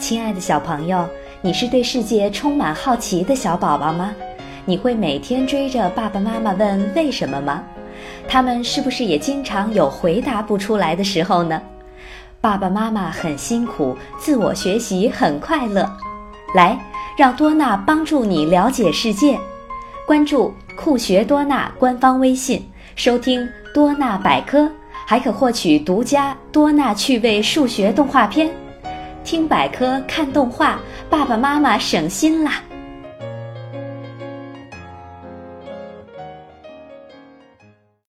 亲爱的小朋友，你是对世界充满好奇的小宝宝吗？你会每天追着爸爸妈妈问为什么吗？他们是不是也经常有回答不出来的时候呢？爸爸妈妈很辛苦，自我学习很快乐。来，让多纳帮助你了解世界。关注“酷学多纳”官方微信，收听多纳百科，还可获取独家多纳趣味数学动画片。听百科，看动画，爸爸妈妈省心啦！